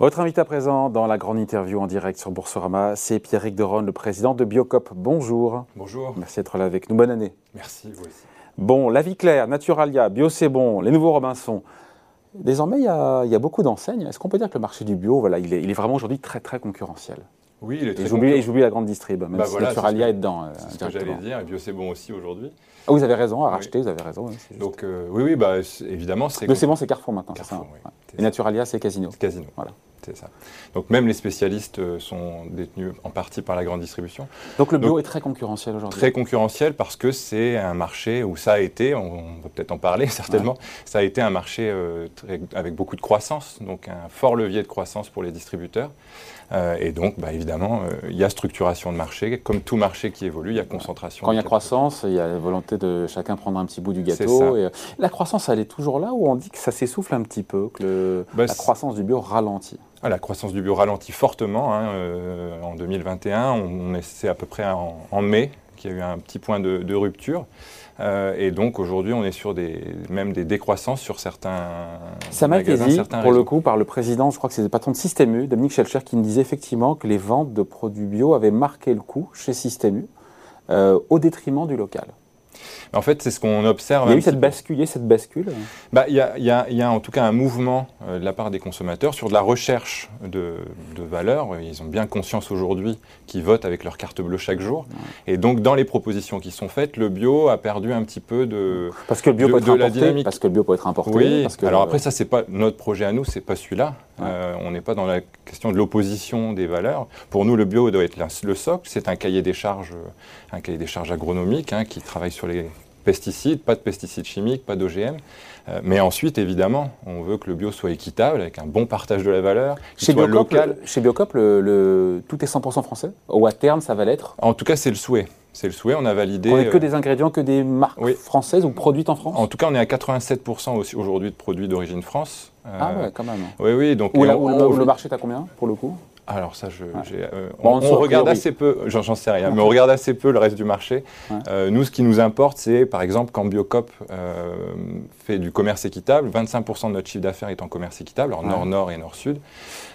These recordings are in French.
Votre invité à présent dans la grande interview en direct sur Boursorama, c'est Pierrick Deron, le président de Biocop. Bonjour. Bonjour. Merci d'être là avec nous. Bonne année. Merci, vous aussi. Bon, La Vie Claire, Naturalia, Bio C'est Bon, les nouveaux Robinson. Désormais, il y a, beaucoup d'enseignes. Est-ce qu'on peut dire que le marché du bio, voilà, il est, vraiment aujourd'hui très très concurrentiel? Oui, il est très Et j'oublie la grande distrib, même bah si Naturalia est, dedans. Euh, c'est ce que j'allais dire, et Bio C'est Bon aussi aujourd'hui. Ah, vous avez raison à racheter, vous avez raison. Donc euh, oui, oui, bah, évidemment. Bio C'est Bon, c'est Carrefour maintenant. Carrefour, ça, Et Naturalia, c'est Casino. Casino. Voilà. C'est ça. Donc même les spécialistes euh, sont détenus en partie par la grande distribution. Donc le bio est très concurrentiel aujourd'hui Très concurrentiel parce que c'est un marché où ça a été, on, va peut-être en parler certainement, ça a été un marché euh, avec beaucoup de croissance, donc un fort levier de croissance pour les distributeurs. Euh, et donc, bah, évidemment, il y a structuration de marché. Comme tout marché qui évolue, il y a concentration. Quand il y a croissance, il y a la volonté de chacun prendre un petit bout du gâteau. Et la croissance, elle est toujours là ou on dit que ça s'essouffle un petit peu, que bah, la croissance du bio ralentit? Ah, la croissance du bio ralentit fortement. Hein, euh, en 2021, on, c'est à peu près en, mai qu'il y a eu un petit point de, rupture. Euh, et donc aujourd'hui, on est sur des, même des décroissances sur certains. Ça m'a été dit, pour le coup, par le président, je crois que c'est le patron de Système U, Dominique Schelcher, qui me disait effectivement que les ventes de produits bio avaient marqué le coup chez Système U, euh, au détriment du local. En fait, c'est ce qu'on observe. Il y a eu cette bascule, cette bascule bah, il, y a, il, y a, il, y a, en tout cas un mouvement euh, de la part des consommateurs sur de la recherche de, de valeur. Ils ont bien conscience aujourd'hui qu'ils votent avec leur carte bleue chaque jour. Et donc, dans les propositions qui sont faites, le bio a perdu un petit peu de Parce que le bio peut être importé, Parce que le bio peut être importé. Oui, parce que alors après, ça, c'est pas notre projet à nous, c'est pas celui-là. Euh, on n'est pas dans la question de l'opposition des valeurs. Pour nous, le bio doit être le socle. C'est un cahier des charges, un cahier des charges agronomiques hein, qui travaille sur les pesticides, pas de pesticides chimiques, pas d'OGM. Euh, mais ensuite, évidemment, on veut que le bio soit équitable, avec un bon partage de la valeur, soit local. chez Biocop, le, tout est 100% français Ou à terme, ça va l'être? En tout cas, c'est le souhait. C'est le souhait, on a validé. On n'est que euh, des ingrédients, que des marques françaises ou produites en France En tout cas, on est à 87% aujourd'hui de produits d'origine France. ah ouais, quand même. Oui, oui. Donc, le marché est à combien, pour le coup alors ça, je, euh, on, regarde assez peu, j'en sais rien, mais on regarde assez peu le reste du marché. Euh, nous, ce qui nous importe, c'est par exemple quand Biocop euh, fait du commerce équitable, 25% de notre chiffre d'affaires est en commerce équitable, en nord-nord et nord-sud,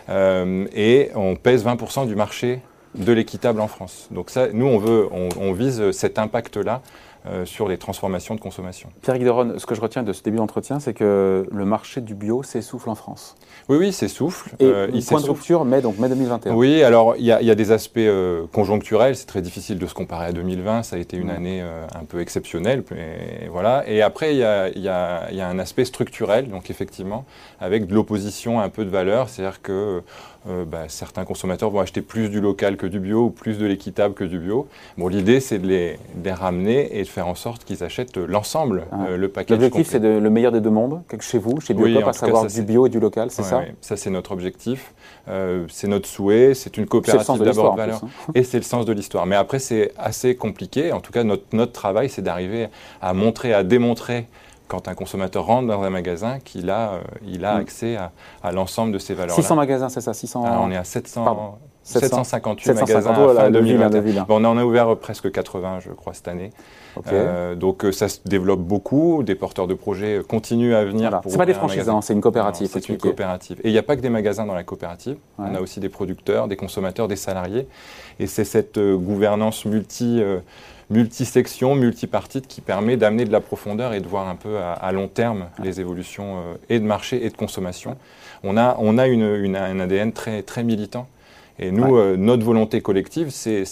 et on pèse 20% du marché de l'équitable en France. Donc ça, nous, on veut, on vise cet impact-là euh, sur les transformations de consommation. Pierre Guideron, ce que je retiens de ce début d'entretien, c'est que le marché du bio s'essouffle en France. Oui, oui, s'essouffle. Et euh, il point de rupture, mai, donc mai 2021. Oui, alors il y, a des aspects euh, conjoncturels, c'est très difficile de se comparer à 2020, ça a été une année un peu exceptionnelle. Et, voilà. et après, il y, y, y a, un aspect structurel, donc effectivement, avec de l'opposition un peu de valeur, c'est-à-dire que euh, bah, certains consommateurs vont acheter plus du local que du bio ou plus de l'équitable que du bio. Bon, l'idée, c'est de les, ramener et de faire en sorte qu'ils achètent l'ensemble, ah. euh, le paquet. L'objectif, c'est le meilleur des deux mondes, chez vous, chez Biocop, à savoir du bio et du local, c'est ça Oui, ça c'est notre objectif, euh, c'est notre souhait, c'est une coopérative d'abord de valeur. Hein. Et c'est le sens de l'histoire. Mais après, c'est assez compliqué. En tout cas, notre, notre travail, c'est d'arriver à montrer, à démontrer quand un consommateur rentre dans un magasin, qu'il a, euh, il a mm. accès à, l'ensemble de ces valeurs-là. 600 magasins, c'est ça 600... Ah, on est à 700, 758 magasins à fin 2021. on en a ouvert presque 80, je crois, cette année. Euh, donc euh, ça se développe beaucoup. Des porteurs de projets continuent à venir. Voilà. C'est pas des franchises, hein, c'est une coopérative. C'est une coopérative. Et il n'y a pas que des magasins dans la coopérative. On a aussi des producteurs, des consommateurs, des salariés. Et c'est cette gouvernance multi multi-sections, multipartite qui permet d'amener de la profondeur et de voir un peu à, long terme les évolutions euh, et de marché et de consommation. On a, on a une, un ADN très, très militant. Et nous, euh, notre volonté collective, c'est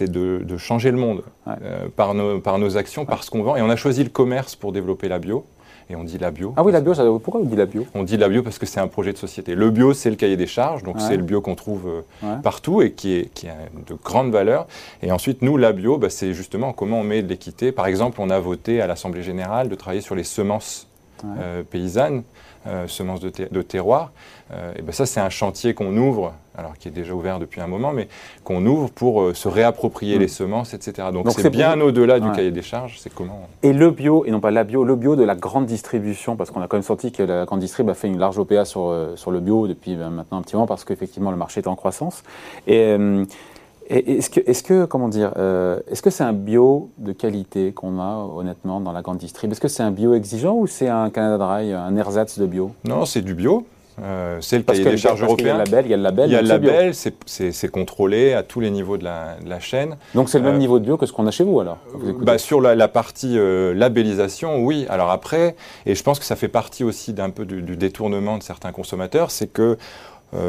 de, de, changer le monde euh, par, nos, par nos actions, par ce qu'on vend. Et on a choisi le commerce pour développer la bio et on dit la bio. Ah oui, la bio, ça, pourquoi on dit la bio? On dit la bio parce que c'est un projet de société. Le bio, c'est le cahier des charges, donc c'est le bio qu'on trouve euh, partout et qui, est, qui a de grande valeur. Et ensuite, nous, la bio, bah, c'est justement comment on met de l'équité. Par exemple, on a voté à l'Assemblée générale de travailler sur les semences euh, paysannes, euh, semences de, de terroir. et ben ça, c'est un chantier qu'on ouvre alors qui est déjà ouvert depuis un moment, mais qu'on ouvre pour euh, se réapproprier mm. les semences, etc. Donc c'est bien au-delà du cahier des charges, c'est comment Et le bio, et non pas la bio, le bio de la grande distribution, parce qu'on a quand même senti que la grande distrib a fait une large OPA sur, euh, sur le bio depuis ben, maintenant un petit moment, parce qu'effectivement le marché est en croissance. Et, euh, est-ce que, est que, comment dire, est-ce que c'est un bio de qualité qu'on a honnêtement dans la grande distrib? Est-ce que c'est un bio exigeant ou c'est un Canada Dry, un ersatz de bio? Non, c'est du bio Euh, c'est le cahier des charges européen. Il y a le label, il y a le label. C'est contrôlé à tous les niveaux de la, chaîne. Donc c'est le même niveau de bio que ce qu'on a chez vous alors bah, Sur la, partie labellisation, oui. Alors après, et je pense que ça fait partie aussi d'un peu du, du, détournement de certains consommateurs, c'est que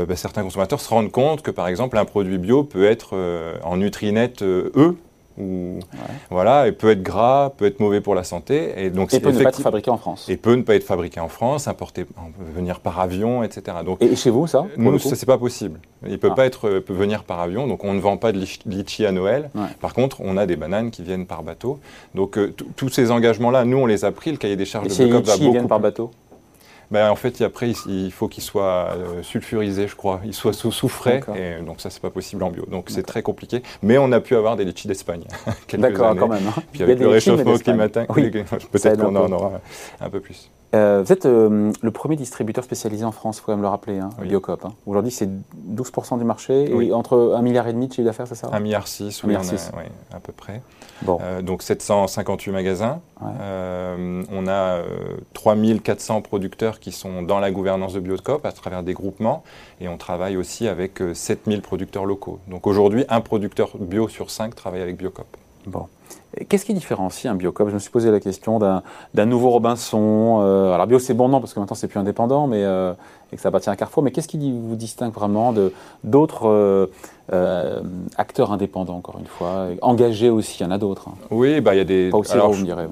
bah, certains consommateurs se rendent compte que par exemple un produit bio peut être en Nutrinette E ou voilà, et peut être gras, peut être mauvais pour la santé, et donc et peut ne pas être fabriqué en France. Et peut ne pas être fabriqué en France, importé, venir par avion, etc. Donc et chez vous ça Nous, ça c'est pas possible. Il peut ah. pas être, euh, peut venir par avion, donc on ne vend pas de litchi à Noël. Par contre, on a des bananes qui viennent par bateau. Donc euh, tous ces engagements-là, nous on les a pris. Le cahier des charges et de Bocop va beaucoup. viennent par bateau ben, en fait, après, il faut qu'il soit euh, sulfurisé, je crois. Il soit sous, sous frais, et donc ça, c'est pas possible en bio. Donc c'est très compliqué. Mais on a pu avoir des litchis d'Espagne. D'accord, quand même. Hein. Puis avec le réchauffement climatique, peut-être qu'on en aura un peu plus. Euh, vous êtes euh, le premier distributeur spécialisé en France, il faut quand même le rappeler, hein, Biocop. Hein. Aujourd'hui, c'est 12% du marché, et entre 1,5 milliard de chiffre d'affaires, c'est ça? 1,6 milliard, oui, à peu près. Bon. Euh, donc 758 magasins. on a 3400 producteurs qui sont dans la gouvernance de Biocop à travers des groupements, et on travaille aussi avec 7000 producteurs locaux. Donc aujourd'hui, un producteur bio sur 5 travaille avec Biocop. Bon. Qu'est-ce qui différencie un Biocop? Je me suis posé la question d'un nouveau Robinson. Euh, alors bio c'est bon non parce que maintenant c'est plus indépendant, mais euh, et que ça appartient à Carrefour. Mais qu'est-ce qui vous distingue vraiment d'autres euh, acteurs indépendants encore une fois, engagés aussi Il y en a d'autres. Hein. Oui, bah il y a des. Pas aussi alors, vous me direz.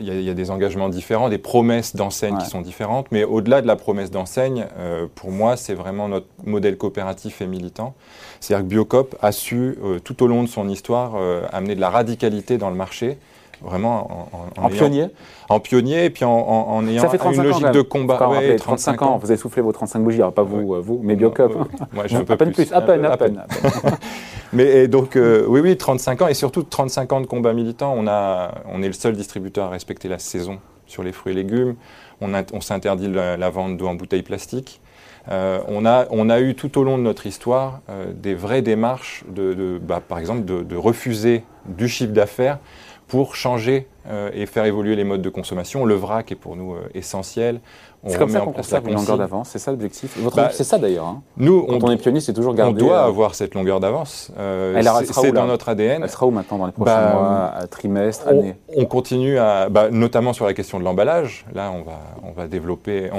Il y, a, des engagements différents, des promesses d'enseigne qui sont différentes, mais au-delà de la promesse d'enseigne, pour moi, c'est vraiment notre modèle coopératif et militant. C'est-à-dire que Biocop a su, tout au long de son histoire, amener de la radicalité dans le marché, vraiment en, pionnier En pionnier, et puis en, ayant une logique de combat. 35, ans. Vous avez soufflé vos 35 bougies, pas vous, euh, vous mais Biocop. Moi, à peine plus. À peine, à peine. Mais donc, euh, oui, oui, 35 ans, et surtout 35 ans de combat militant. On, a, on est le seul distributeur à respecter la saison sur les fruits et légumes. On, on s'interdit la, vente d'eau en bouteille plastique. Euh, on, a, on, a, eu tout au long de notre histoire des vraies démarches, de, bah, par exemple, de, de, refuser du chiffre d'affaires pour changer euh, et faire évoluer les modes de consommation. Le vrac est pour nous euh, essentiel. C'est comme ça qu'on conserve une longueur d'avance, c'est ça l'objectif bah, C'est ça d'ailleurs. Hein. Nous, Quand on, est pionnier, c'est toujours garder. On doit euh, avoir cette longueur d'avance. Euh, c'est dans notre ADN. Elle sera où maintenant dans les prochains bah, mois, trimestres, années On continue à, bah, notamment sur la question de l'emballage. Là, on va, on va développer.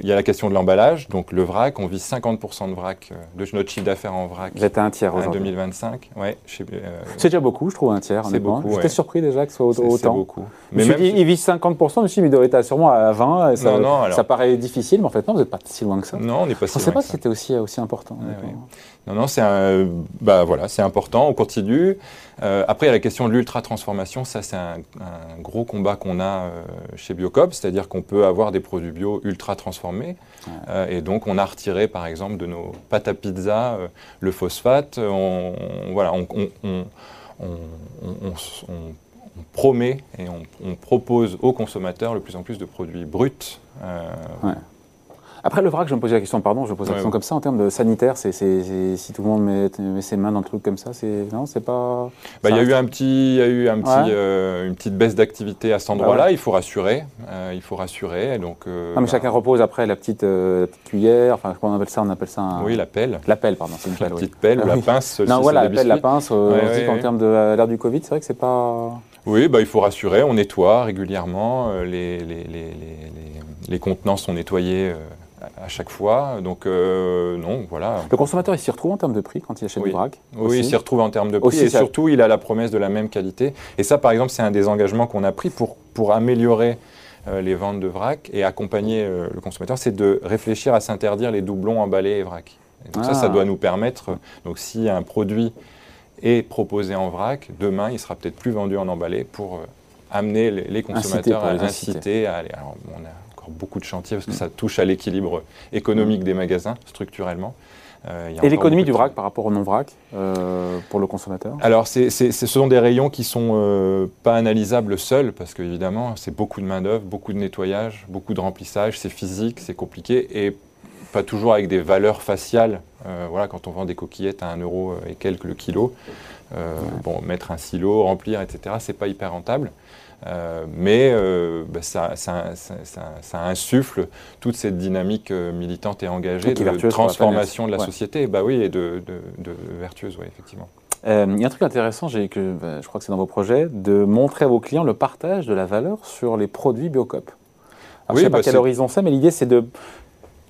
Il y a la question de l'emballage, donc le vrac. On vise 50% de vrac, euh, de notre chiffre d'affaires en vrac. Vous êtes à un tiers En 2025, ouais. C'est déjà beaucoup, je trouve, un tiers. C'est beaucoup. J'étais surpris déjà que ce soit autant. C'est beaucoup. Mais même il vise 50%, je me suis dit, mais il doit être sûrement à 20. Ça, non, non, ça paraît difficile mais en fait, non, vous n'êtes pas si loin que ça. Non, on n'est pas si loin. Je ne sais pas si c'était aussi, aussi important. Non, non, c'est bah, voilà, important, on continue. Euh, après, il y a la question de l'ultra-transformation. Ça, c'est un, gros combat qu'on a euh, chez Biocop, c'est-à-dire qu'on peut avoir des produits bio ultra-transformés. Euh, et donc, on a retiré, par exemple, de nos pâtes à pizza le phosphate. On, voilà, on, on, on promet et on, propose aux consommateurs le plus en plus de produits bruts. Euh, après, le vrac, je me posais la question, pardon, je pose la question comme ça, en termes de sanitaire, c'est, si tout le monde met, ses mains dans le truc comme ça, c'est, non, c'est pas... Bah, il y a eu, un petit, y a eu un petit, euh, une petite baisse d'activité à cet endroit-là, il faut rassurer, euh, il faut rassurer, donc... Euh, mais bah chacun repose après la petite, cuillère, enfin, comment on appelle ça On appelle ça un... Oui, la pelle. La pelle, pardon, c'est une pelle, La petite pelle ou la pince, Non, voilà, la pelle, la pince, on dit qu'en termes de l'ère du Covid, c'est vrai que c'est pas... Oui, bah, il faut rassurer, on nettoie régulièrement, les, les, les, les, contenants sont nettoyés à chaque fois. Donc, euh, non, voilà. Le consommateur, il s'y retrouve en termes de prix quand il achète du vrac Oui, il s'y retrouve en termes de prix. et surtout, il a la promesse de la même qualité. Et ça, par exemple, c'est un des engagements qu'on a pris pour, pour améliorer euh, les ventes de vrac et accompagner euh, le consommateur, c'est de réfléchir à s'interdire les doublons emballés et vrac. donc ça, ça ah. doit nous permettre, donc si un produit est proposé en vrac, demain, il sera peut-être plus vendu en emballé pour amener les, consommateurs à inciter à aller. Alors, on a beaucoup de chantiers parce que ça touche à l'équilibre économique des magasins structurellement. Euh, et l'économie du vrac par rapport au non-vrac euh, pour le consommateur? Alors, ce sont des rayons qui ne sont euh, pas analysables seuls parce qu'évidemment, c'est beaucoup de main-d'œuvre, beaucoup de nettoyage, beaucoup de remplissage, c'est physique, c'est compliqué et pas toujours avec des valeurs faciales. Voilà, quand on vend des coquillettes à 1 euro et quelques le kilo, Bon, mettre un silo, remplir, etc., c'est pas hyper rentable. mais bah, ça, ça, insuffle toute cette dynamique militante et engagée de transformation de la société, bah oui, et de, de, vertueuse, oui, effectivement. Il y a un truc intéressant, que, bah, je crois que c'est dans vos projets, de montrer à vos clients le partage de la valeur sur les produits Biocop. Alors, oui, je ne sais pas bah, quel horizon c'est, mais l'idée c'est de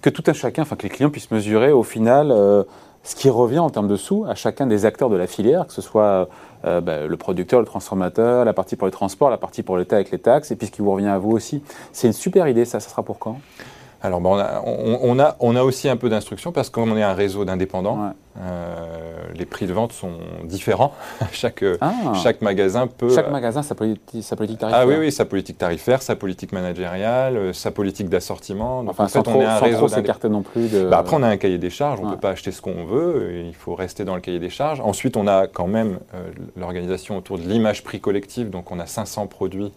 que tout un chacun, enfin que les clients puissent mesurer au final euh, ce qui revient en termes de sous à chacun des acteurs de la filière, que ce soit euh, bah, le producteur, le transformateur, la partie pour les transports, la partie pour l'État avec les taxes, et puis ce qui vous revient à vous aussi. C'est une super idée, ça, ça sera pour quand? Alors, on, a, on, a, on, a, aussi un peu d'instruction parce qu'on est un réseau d'indépendants. Euh, les prix de vente sont différents. chaque, ah. chaque magasin peut. Chaque magasin, sa, sa, politique tarifaire. Ah oui, oui, sa politique tarifaire, sa politique managériale, euh, sa politique d'assortiment. Enfin, en fait, on est un réseau s'écarter non plus. De... Bah, après, on a un cahier des charges. On ne peut pas acheter ce qu'on veut. Il faut rester dans le cahier des charges. Ensuite, on a quand même euh, l'organisation autour de l'image prix collectif. Donc, on a 500 produits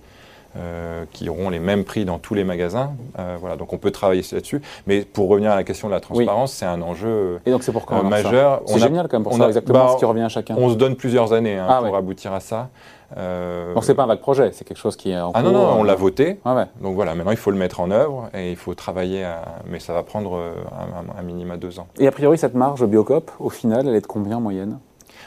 euh, qui auront les mêmes prix dans tous les magasins. Euh, voilà, donc on peut travailler là-dessus. Mais pour revenir à la question de la transparence, c'est un enjeu Et donc c'est euh, majeur. C'est génial quand même pour on exactement bah, ce qui revient à chacun. On se donne plusieurs années hein, ah pour aboutir à ça. Euh... Donc c'est pas un vague projet, c'est quelque chose qui est en Ah non, non, on l'a voté. Donc voilà, maintenant il faut le mettre en œuvre et il faut travailler, mais ça va prendre un, un, minima deux ans. Et a priori, cette marge Biocop, au final, elle est de combien en moyenne?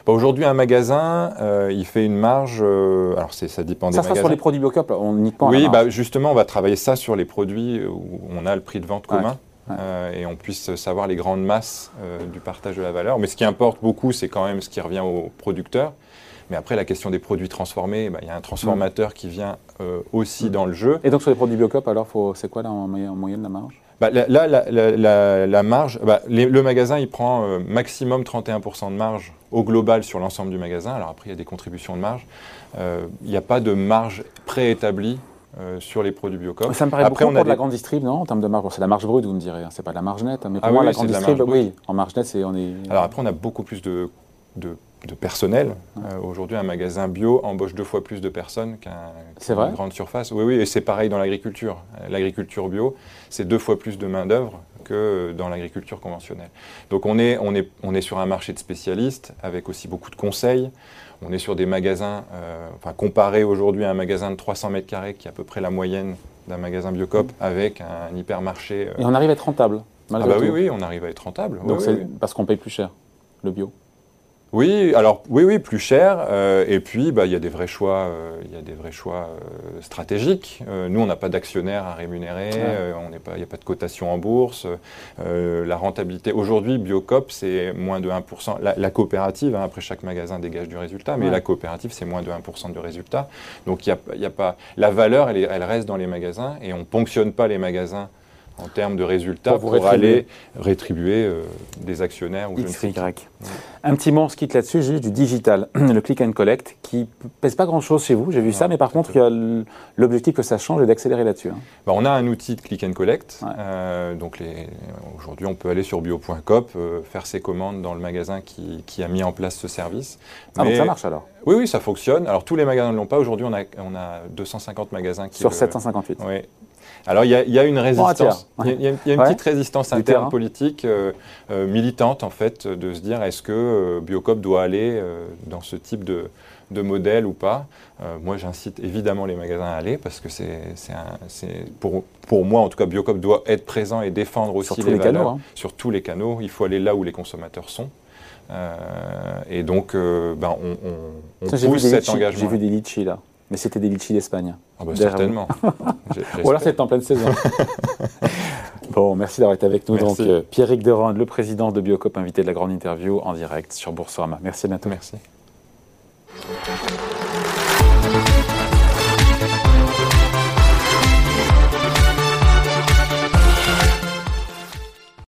Bah, aujourd'hui, un magasin, euh, il fait une marge. Euh, alors, ça dépend des magasins. Ça sur les produits Biocop, on n'y pas. Oui, bah, justement, on va travailler ça sur les produits où on a le prix de vente commun. Euh, et on puisse savoir les grandes masses du partage de la valeur. Mais ce qui importe beaucoup, c'est quand même ce qui revient aux producteurs. Mais après, la question des produits transformés, bah, il y a un transformateur qui vient aussi mm. dans le jeu. Et donc sur les produits Biocop, alors c'est quoi là, en, moyenne la marge? Bah, là, la, marge, bah, le magasin, il prend euh, maximum 31% de marge au global sur l'ensemble du magasin. Alors après, il y a des contributions de marge. Euh, il n'y a pas de marge préétablie euh, sur les produits Biocop. Ça me paraît Après, beaucoup on a de la grande distrib, non En termes de marge, c'est la marge brute, vous me direz, hein, c'est pas la marge nette. Hein, mais pour ah moi, la grande distrib, oui, en marge nette, c'est on est. Alors après, on a beaucoup plus de, de de personnel. Euh, aujourd'hui, un magasin bio embauche deux fois plus de personnes qu'une grande surface. Oui, oui, et c'est pareil dans l'agriculture. L'agriculture bio, c'est deux fois plus de main-d'œuvre que dans l'agriculture conventionnelle. Donc on est, on, est, on est sur un marché de spécialistes avec aussi beaucoup de conseils. On est sur des magasins, euh, enfin comparé aujourd'hui à un magasin de 300 mètres carrés qui est à peu près la moyenne d'un magasin Biocop avec un hypermarché. Euh, et on arrive à être rentable ah bah oui, oui, on arrive à être rentable. Donc c'est parce qu'on paye plus cher, le bio oui, alors oui, oui, plus cher. Euh, et puis, bah, il y a des vrais choix, euh, il y a des vrais choix euh, stratégiques. nous, on n'a pas d'actionnaires à rémunérer, il n'y a pas de cotation en bourse. la rentabilité, aujourd'hui, Biocop, c'est moins de 1%. La, coopérative, hein, après chaque magasin dégage du résultat, mais la coopérative, c'est moins de 1% du résultat. Donc, il y a, pas, la valeur, elle, elle reste dans les magasins et on ne ponctionne pas les magasins en termes de résultats pour, aller rétribuer euh, des actionnaires ou X, Y. Un petit mot, on se quitte là-dessus, juste du digital, le click and collect, qui pèse pas grand-chose chez vous, j'ai vu ça, mais par contre, l'objectif que ça change est d'accélérer là-dessus. Hein. Bah, on a un outil de click and collect. Euh, donc aujourd'hui, on peut aller sur bio.coop, euh, faire ses commandes dans le magasin qui, a mis en place ce service. Ah, donc ça marche alors? Oui, oui, ça fonctionne. Alors tous les magasins ne l'ont pas. Aujourd'hui, on a, on a 250 magasins qui. Sur 758. Oui, alors il y, a une résistance, il y, a une petite résistance interne politique, euh, euh, militante en fait, de se dire est-ce que euh, Biocop doit aller dans ce type de, modèle ou pas? moi j'incite évidemment les magasins à aller parce que c'est pour, pour moi en tout cas Biocop doit être présent et défendre aussi les, valeurs canaux, hein. sur tous les canaux. Il faut aller là où les consommateurs sont. et donc, ben, on, pousse cet engagement. J'ai vu des litchis là. Mais c'était des litchis d'Espagne. Ah bah certainement. Ou alors c'était en pleine saison. bon, merci d'avoir été avec nous. Donc, euh, Pierrick le président de Biocop, invité de la grande interview en direct sur Boursorama. Merci à bientôt. Merci.